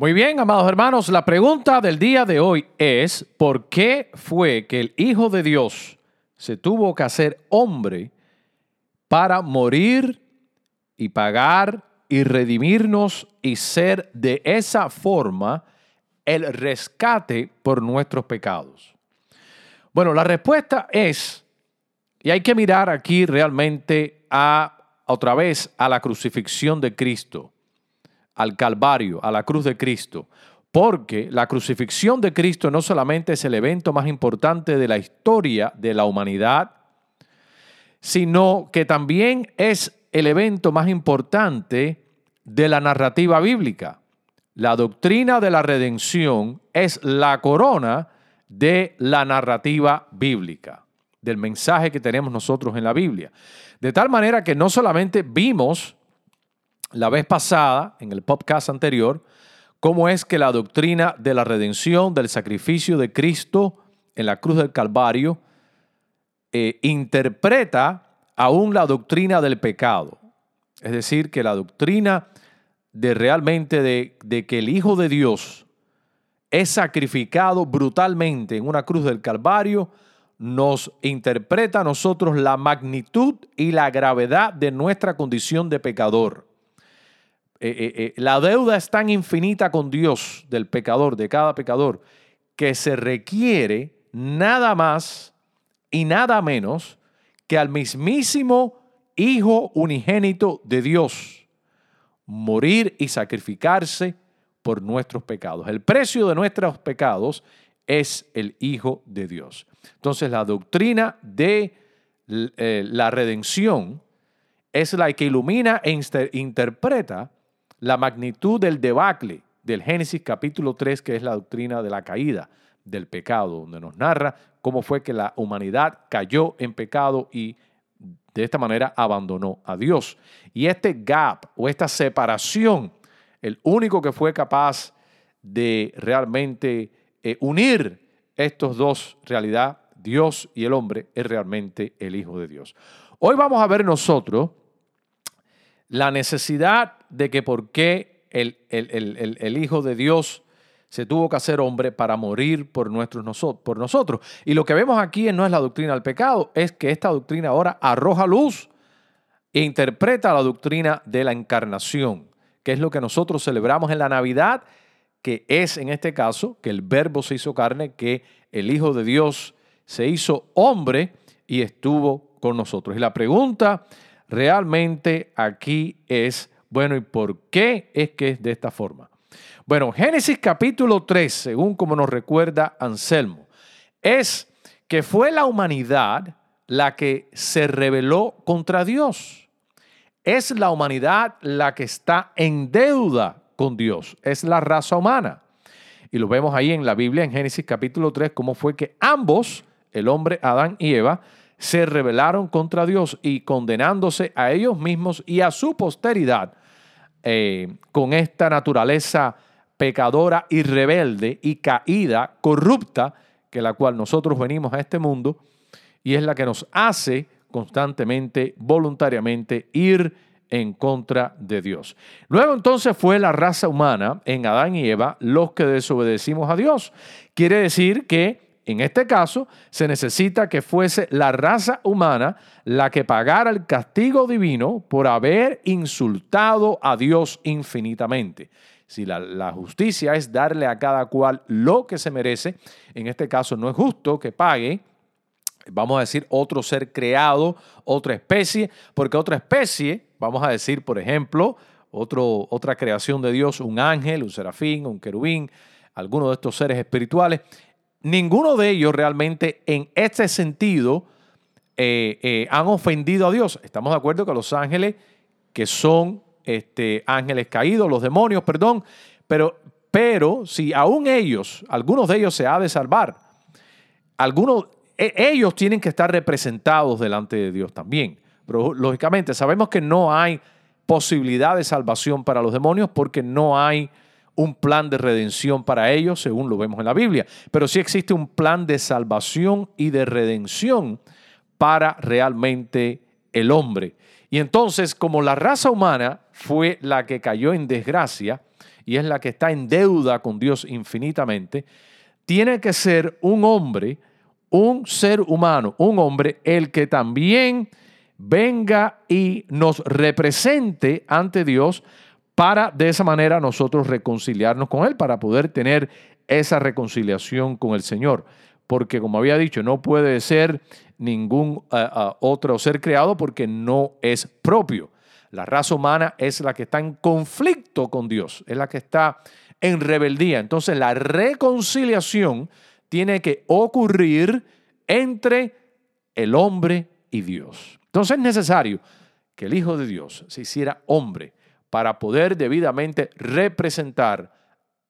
Muy bien, amados hermanos, la pregunta del día de hoy es, ¿por qué fue que el Hijo de Dios se tuvo que hacer hombre para morir y pagar y redimirnos y ser de esa forma el rescate por nuestros pecados? Bueno, la respuesta es, y hay que mirar aquí realmente a otra vez a la crucifixión de Cristo al Calvario, a la cruz de Cristo, porque la crucifixión de Cristo no solamente es el evento más importante de la historia de la humanidad, sino que también es el evento más importante de la narrativa bíblica. La doctrina de la redención es la corona de la narrativa bíblica, del mensaje que tenemos nosotros en la Biblia. De tal manera que no solamente vimos la vez pasada, en el podcast anterior, cómo es que la doctrina de la redención, del sacrificio de Cristo en la cruz del Calvario, eh, interpreta aún la doctrina del pecado. Es decir, que la doctrina de realmente de, de que el Hijo de Dios es sacrificado brutalmente en una cruz del Calvario, nos interpreta a nosotros la magnitud y la gravedad de nuestra condición de pecador. Eh, eh, eh, la deuda es tan infinita con Dios del pecador, de cada pecador, que se requiere nada más y nada menos que al mismísimo Hijo unigénito de Dios morir y sacrificarse por nuestros pecados. El precio de nuestros pecados es el Hijo de Dios. Entonces la doctrina de la redención es la que ilumina e interpreta la magnitud del debacle del Génesis capítulo 3, que es la doctrina de la caída del pecado, donde nos narra cómo fue que la humanidad cayó en pecado y de esta manera abandonó a Dios. Y este gap o esta separación, el único que fue capaz de realmente eh, unir estos dos realidad, Dios y el hombre, es realmente el Hijo de Dios. Hoy vamos a ver nosotros la necesidad de que por qué el, el, Hijo de Dios se tuvo que hacer hombre para morir por, nuestros, por nosotros. Y lo que vemos aquí no es la doctrina del pecado, es que esta doctrina ahora arroja luz e interpreta la doctrina de la encarnación, que es lo que nosotros celebramos en la Navidad, que es en este caso que el verbo se hizo carne, que el Hijo de Dios se hizo hombre y estuvo con nosotros. Y la pregunta realmente aquí es, bueno, ¿y por qué es que es de esta forma? Bueno, Génesis capítulo 3, según como nos recuerda Anselmo, es que fue la humanidad la que se rebeló contra Dios. Es la humanidad la que está en deuda con Dios. Es la raza humana. Y lo vemos ahí en la Biblia, en Génesis capítulo 3, cómo fue que ambos, el hombre Adán y Eva, se rebelaron contra Dios y condenándose a ellos mismos y a su posteridad eh, con esta naturaleza pecadora y rebelde y caída, corrupta, que la cual nosotros venimos a este mundo y es la que nos hace constantemente, voluntariamente ir en contra de Dios. Luego entonces fue la raza humana en Adán y Eva los que desobedecimos a Dios. Quiere decir que En este caso, se necesita que fuese la raza humana la que pagara el castigo divino por haber insultado a Dios infinitamente. Si la, justicia es darle a cada cual lo que se merece, en este caso no es justo que pague, vamos a decir, otro ser creado, otra especie, porque otra especie, vamos a decir, por ejemplo, otro, otra creación de Dios, un ángel, un serafín, un querubín, alguno de estos seres espirituales, ninguno de ellos realmente en este sentido eh, eh, han ofendido a Dios. Estamos de acuerdo que los ángeles, que son este, ángeles caídos, los demonios, perdón, pero, pero si aún ellos, algunos de ellos se ha de salvar, algunos, e, ellos tienen que estar representados delante de Dios también. Pero lógicamente sabemos que no hay posibilidad de salvación para los demonios porque no hay un plan de redención para ellos, según lo vemos en la Biblia. Pero sí existe un plan de salvación y de redención para realmente el hombre. Y entonces, como la raza humana fue la que cayó en desgracia y es la que está en deuda con Dios infinitamente, tiene que ser un hombre, un ser humano, un hombre, el que también venga y nos represente ante Dios para de esa manera nosotros reconciliarnos con Él, para poder tener esa reconciliación con el Señor. Porque como había dicho, no puede ser ningún eh, eh, otro ser creado porque no es propio. La raza humana es la que está en conflicto con Dios, es la que está en rebeldía. Entonces la reconciliación tiene que ocurrir entre el hombre y Dios. Entonces es necesario que el Hijo de Dios se hiciera hombre para poder debidamente representar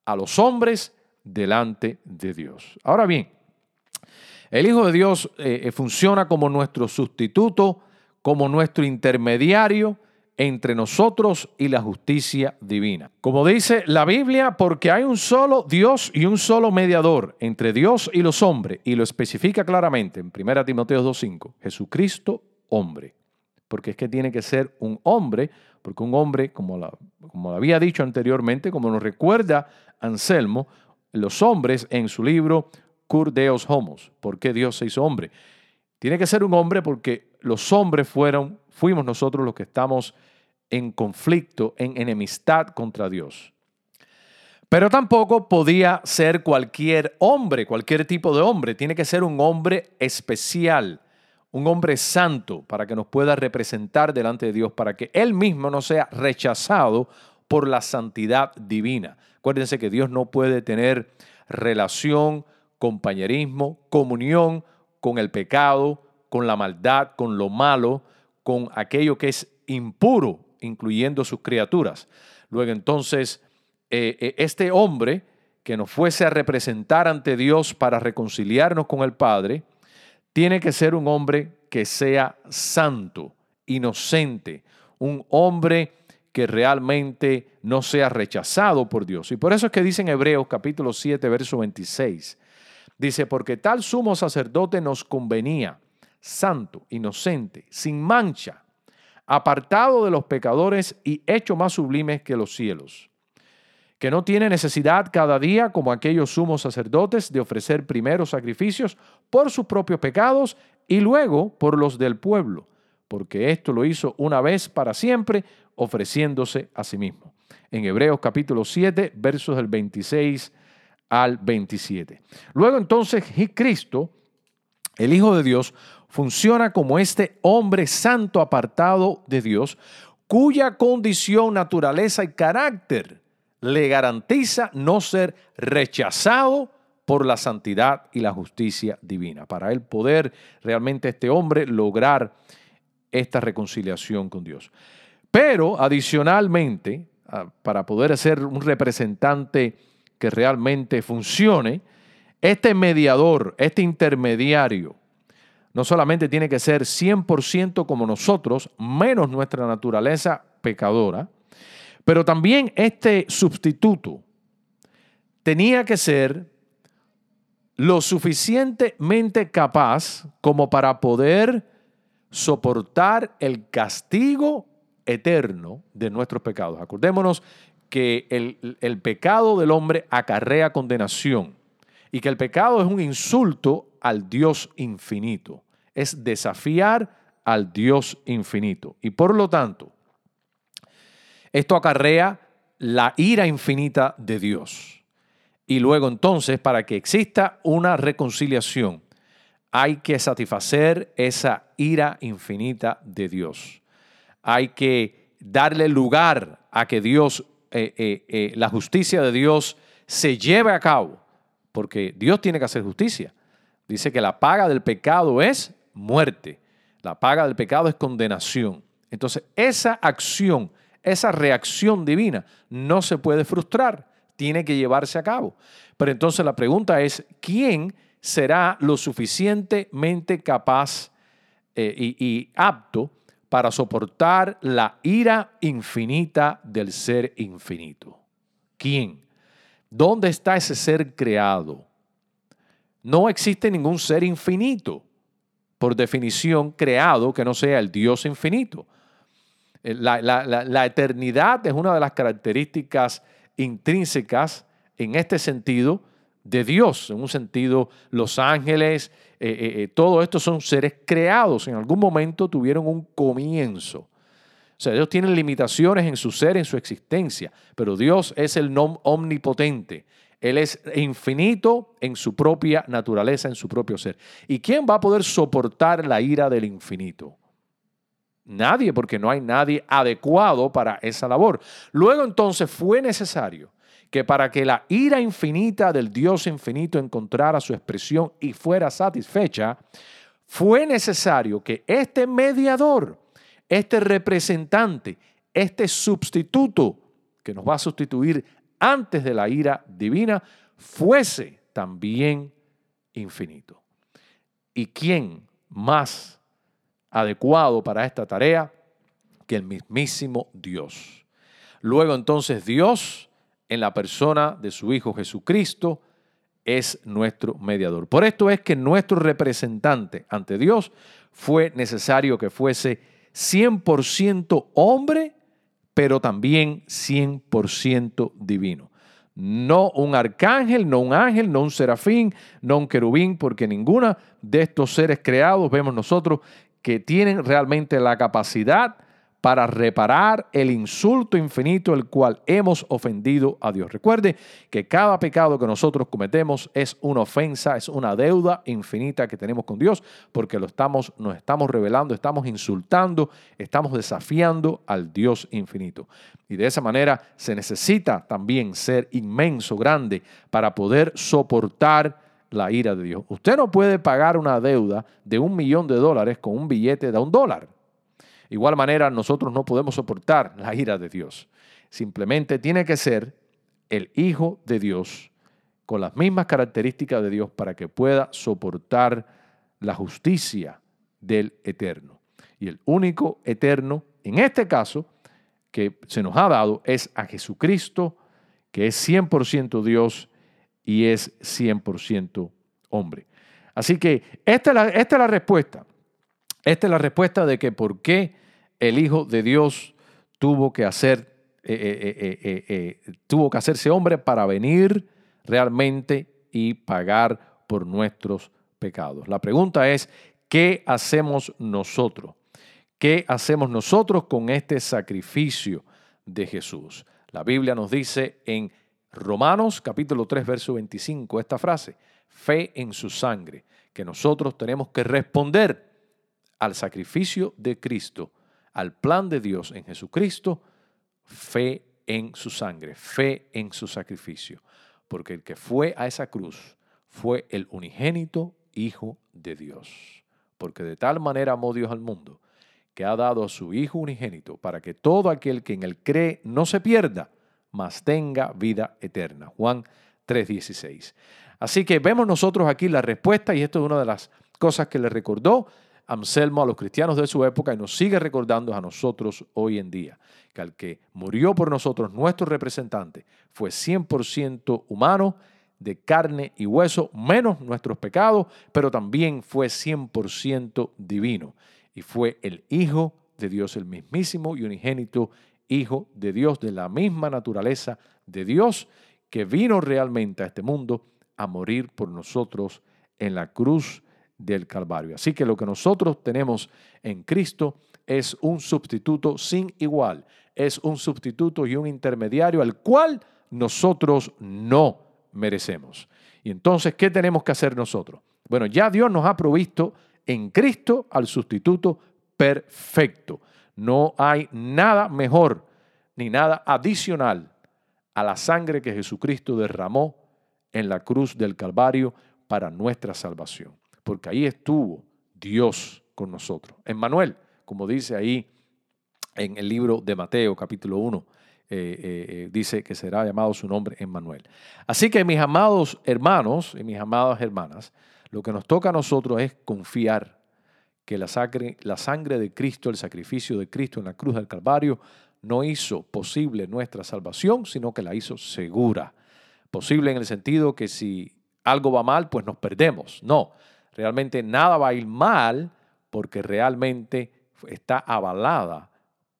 a los hombres delante de Dios. Ahora bien, el Hijo de Dios eh, eh, funciona como nuestro sustituto, como nuestro intermediario entre nosotros y la justicia divina. Como dice la Biblia, porque hay un solo Dios y un solo mediador entre Dios y los hombres, y lo especifica claramente en 1 Timoteo 2.5, Jesucristo hombre. Porque es que tiene que ser un hombre porque un hombre, como, como había dicho anteriormente, como nos recuerda Anselmo, los hombres en su libro Cur Deus Homos, ¿por qué Dios se hizo hombre? Tiene que ser un hombre porque los hombres fueron, fuimos nosotros los que estamos en conflicto, en enemistad contra Dios. Pero tampoco podía ser cualquier hombre, cualquier tipo de hombre. Tiene que ser un hombre especial, un hombre santo para que nos pueda representar delante de Dios, para que Él mismo no sea rechazado por la santidad divina. Acuérdense que Dios no puede tener relación, compañerismo, comunión con el pecado, con la maldad, con lo malo, con aquello que es impuro, incluyendo sus criaturas. Luego entonces, eh, eh, este hombre que nos fuese a representar ante Dios para reconciliarnos con el Padre, tiene que ser un hombre que sea santo, inocente, un hombre que realmente no sea rechazado por Dios. Y por eso es que dice en Hebreos capítulo 7, verso 26, dice, porque tal sumo sacerdote nos convenía, santo, inocente, sin mancha, apartado de los pecadores y hecho más sublimes que los cielos que no tiene necesidad cada día, como aquellos sumos sacerdotes, de ofrecer primero sacrificios por sus propios pecados y luego por los del pueblo, porque esto lo hizo una vez para siempre, ofreciéndose a sí mismo. En Hebreos capítulo 7, versos del 26 al 27. Luego entonces Cristo, el Hijo de Dios, funciona como este hombre santo apartado de Dios, cuya condición, naturaleza y carácter le garantiza no ser rechazado por la santidad y la justicia divina. Para él poder realmente este hombre lograr esta reconciliación con Dios. Pero adicionalmente, ah, para poder ser un representante que realmente funcione, este mediador, este intermediario, no solamente tiene que ser 100% como nosotros, menos nuestra naturaleza pecadora, pero también este sustituto tenía que ser lo suficientemente capaz como para poder soportar el castigo eterno de nuestros pecados. Acordémonos que el, el, pecado del hombre acarrea condenación. y que el pecado es un insulto al Dios infinito, es desafiar al Dios infinito. Y por lo tanto, esto acarrea la ira infinita de Dios. Y luego entonces, para que exista una reconciliación, hay que satisfacer esa ira infinita de Dios. Hay que darle lugar a que Dios, eh, eh, eh, la justicia de Dios se lleve a cabo, porque Dios tiene que hacer justicia. Dice que la paga del pecado es muerte, la paga del pecado es condenación. Entonces, esa acción, esa reacción divina no se puede frustrar, tiene que llevarse a cabo. Pero entonces la pregunta es, ¿quién será lo suficientemente capaz eh, y, apto para soportar la ira infinita del ser infinito. ¿Quién? ¿Dónde está ese ser creado? No existe ningún ser infinito, por definición, creado que no sea el Dios infinito. Eh, la eternidad es una de las características intrínsecas en este sentido de Dios. En un sentido, los ángeles, eh, eh, todo esto son seres creados. En algún momento tuvieron un comienzo. O sea, ellos tienen limitaciones en su ser, en su existencia, pero Dios es el omnipotente. Él es infinito en su propia naturaleza, en su propio ser. ¿Y quién va a poder soportar la ira del infinito? Nadie, porque no hay nadie adecuado para esa labor. Luego entonces fue necesario que para que la ira infinita del Dios infinito encontrara su expresión y fuera satisfecha, fue necesario que este mediador, este representante, este sustituto que nos va a sustituir antes de la ira divina, fuese también infinito. ¿Y quién más adecuado para esta tarea que el mismísimo Dios? Luego entonces Dios en la persona de su Hijo Jesucristo, es nuestro mediador. Por esto es que nuestro representante ante Dios fue necesario que fuese 100% hombre, pero también 100% divino. No un arcángel, no un ángel, no un serafín, no un querubín, porque ninguna de estos seres creados vemos nosotros que tienen realmente la capacidad para reparar el insulto infinito el cual hemos ofendido a Dios. Recuerde que cada pecado que nosotros cometemos es una ofensa, es una deuda infinita que tenemos con Dios, porque lo estamos, nos estamos revelando, estamos insultando, estamos desafiando al Dios infinito. Y de esa manera se necesita también ser inmenso, grande, para poder soportar la ira de Dios. Usted no puede pagar una deuda de un millón de dólares con un billete de un dólar. Igual manera, nosotros no podemos soportar la ira de Dios. Simplemente tiene que ser el Hijo de Dios con las mismas características de Dios para que pueda soportar la justicia del eterno. Y el único eterno, en este caso, que se nos ha dado es a Jesucristo, que es 100% Dios y es 100% hombre. Así que esta es, la, esta es la respuesta. Esta es la respuesta de que por qué el Hijo de Dios tuvo que hacer, eh, eh, eh, tuvo que hacerse hombre para venir realmente y pagar por nuestros pecados. La pregunta es, ¿qué hacemos nosotros? ¿Qué hacemos nosotros con este sacrificio de Jesús? La Biblia nos dice en Romanos capítulo 3, verso 25 esta frase, fe en su sangre, que nosotros tenemos que responder al sacrificio de Cristo al plan de Dios en Jesucristo, fe en su sangre, fe en su sacrificio. Porque el que fue a esa cruz fue el unigénito Hijo de Dios. Porque de tal manera amó Dios al mundo que ha dado a su Hijo unigénito para que todo aquel que en él cree no se pierda, mas tenga vida eterna. Juan 3:16. Así que vemos nosotros aquí la respuesta y esto es una de las cosas que le recordó Anselmo a los cristianos de su época y nos sigue recordando a nosotros hoy en día, que al que murió por nosotros, nuestro representante, fue 100% humano, de carne y hueso, menos nuestros pecados, pero también fue 100% divino y fue el Hijo de Dios, el mismísimo y unigénito Hijo de Dios, de la misma naturaleza de Dios, que vino realmente a este mundo a morir por nosotros en la cruz del Calvario. Así que lo que nosotros tenemos en Cristo es un sustituto sin igual, es un sustituto y un intermediario al cual nosotros no merecemos. Y entonces, ¿qué tenemos que hacer nosotros? Bueno, ya Dios nos ha provisto en Cristo al sustituto perfecto. No hay nada mejor ni nada adicional a la sangre que Jesucristo derramó en la cruz del Calvario para nuestra salvación. Porque ahí estuvo Dios con nosotros. Emmanuel, como dice ahí en el libro de Mateo capítulo 1, eh, eh, eh, dice que será llamado su nombre Emmanuel. Así que mis amados hermanos y mis amadas hermanas, lo que nos toca a nosotros es confiar que la sangre, de Cristo, el sacrificio de Cristo en la cruz del Calvario, no hizo posible nuestra salvación, sino que la hizo segura. Posible en el sentido que si algo va mal, pues nos perdemos. No, realmente nada va a ir mal porque realmente está avalada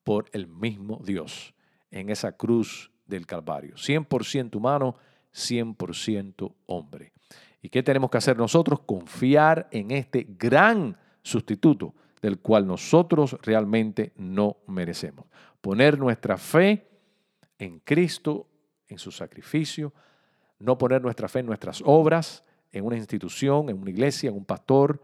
por el mismo Dios en esa cruz del Calvario. 100% humano, 100% hombre. ¿Y qué tenemos que hacer nosotros? Confiar en este gran sustituto del cual nosotros realmente no merecemos. Poner nuestra fe en Cristo, en su sacrificio, no poner nuestra fe en nuestras obras, en una institución, en una iglesia, en un pastor,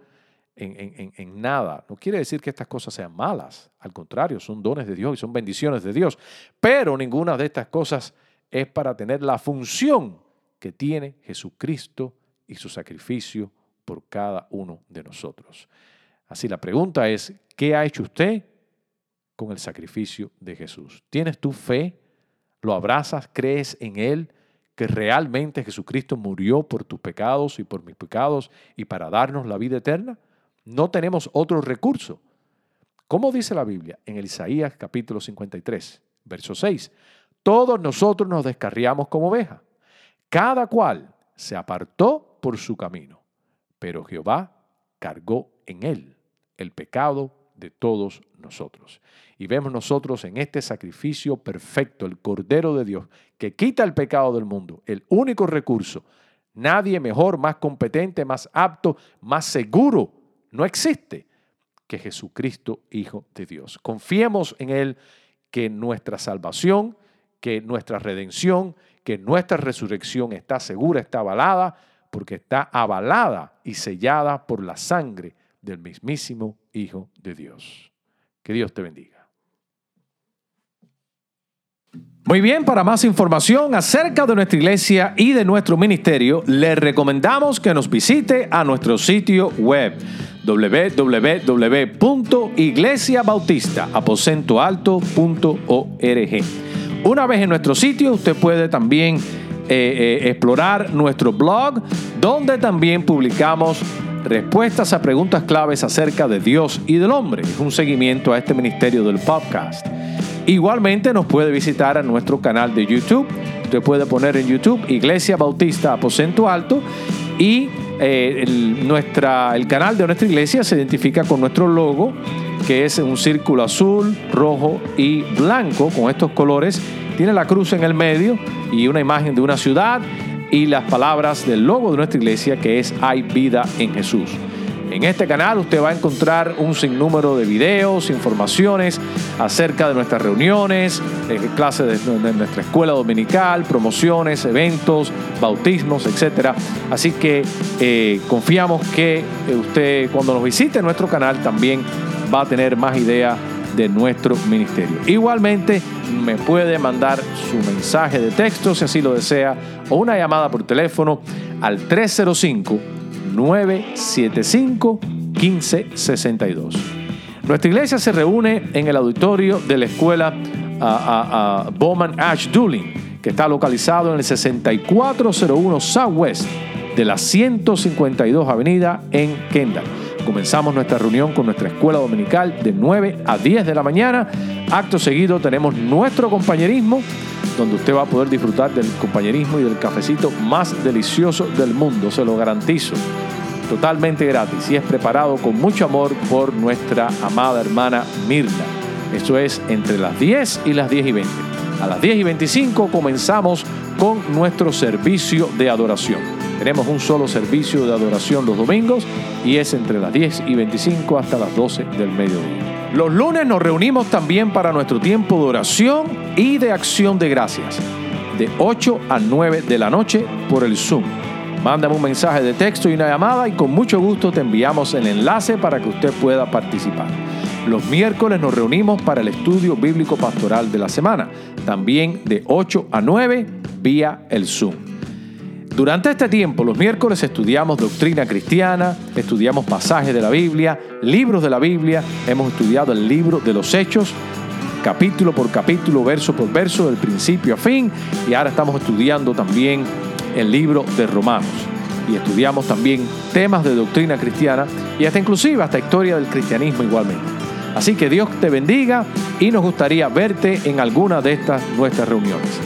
en, nada. No quiere decir que estas cosas sean malas. Al contrario, son dones de Dios y son bendiciones de Dios. Pero ninguna de estas cosas es para tener la función que tiene Jesucristo y su sacrificio por cada uno de nosotros. Así la pregunta es, ¿qué ha hecho usted con el sacrificio de Jesús? ¿Tienes tu fe? ¿Lo abrazas? ¿Crees en Él? que realmente Jesucristo murió por tus pecados y por mis pecados y para darnos la vida eterna? No tenemos otro recurso. ¿Cómo dice la Biblia en el Isaías capítulo 53, verso 6? Todos nosotros nos descarriamos como ovejas. Cada cual se apartó por su camino, pero Jehová cargó en él el pecado de todos nosotros. Y vemos nosotros en este sacrificio perfecto, el Cordero de Dios, que quita el pecado del mundo, el único recurso. Nadie mejor, más competente, más apto, más seguro no existe que Jesucristo, Hijo de Dios. Confiemos en Él que nuestra salvación, que nuestra redención, que nuestra resurrección está segura, está avalada, porque está avalada y sellada por la sangre del mismísimo Hijo de Dios. Que Dios te bendiga. Muy bien, para más información acerca de nuestra iglesia y de nuestro ministerio, le recomendamos que nos visite a nuestro sitio web www.iglesiabautistaaposentoalto.org. Una vez en nuestro sitio, usted puede también eh, eh, explorar nuestro blog, donde también publicamos respuestas a preguntas claves acerca de Dios y del hombre. Es un seguimiento a este ministerio del podcast. Igualmente nos puede visitar a nuestro canal de YouTube. Usted puede poner en YouTube Iglesia Bautista Aposento Alto y eh, nuestra, el canal de nuestra iglesia se identifica con nuestro logo, que es un círculo azul, rojo y blanco con estos colores. Tiene la cruz en el medio y una imagen de una ciudad y las palabras del logo de nuestra iglesia que es Hay vida en Jesús. En este canal usted va a encontrar un sinnúmero de videos, informaciones acerca de nuestras reuniones, eh, clases de, nuestra escuela dominical, promociones, eventos, bautismos, etc. Así que eh, confiamos que usted cuando nos visite nuestro canal también va a tener más idea de nuestro ministerio. Igualmente me puede mandar su mensaje de texto si así lo desea o una llamada por teléfono al 305 975 1562. Nuestra iglesia se reúne en el auditorio de la escuela Bowman Ash Dooling, que está localizado en el 6401 Southwest de la 152 Avenida en Kendall. Comenzamos nuestra reunión con nuestra escuela dominical de 9 a 10 de la mañana. Acto seguido tenemos nuestro compañerismo, donde usted va a poder disfrutar del compañerismo y del cafecito más delicioso del mundo, se lo garantizo totalmente gratis y es preparado con mucho amor por nuestra amada hermana Mirna. Esto es entre las 10 y las 10 y 20. A las 10 y 25 comenzamos con nuestro servicio de adoración. Tenemos un solo servicio de adoración los domingos y es entre las 10 y 25 hasta las 12 del mediodía. Los lunes nos reunimos también para nuestro tiempo de oración y de acción de gracias, de 8 a 9 de la noche por el Zoom. Mándame un mensaje de texto y una llamada y con mucho gusto te enviamos el enlace para que usted pueda participar. Los miércoles nos reunimos para el estudio bíblico pastoral de la semana, también de 8 a 9 vía el Zoom. Durante este tiempo, los miércoles estudiamos doctrina cristiana, estudiamos pasajes de la Biblia, libros de la Biblia, hemos estudiado el libro de los Hechos, capítulo por capítulo, verso por verso, del principio a fin, y ahora estamos estudiando también el libro de Romanos. Y estudiamos también temas de doctrina cristiana y hasta inclusive hasta historia del cristianismo igualmente. Así que Dios te bendiga y nos gustaría verte en alguna de estas nuestras reuniones.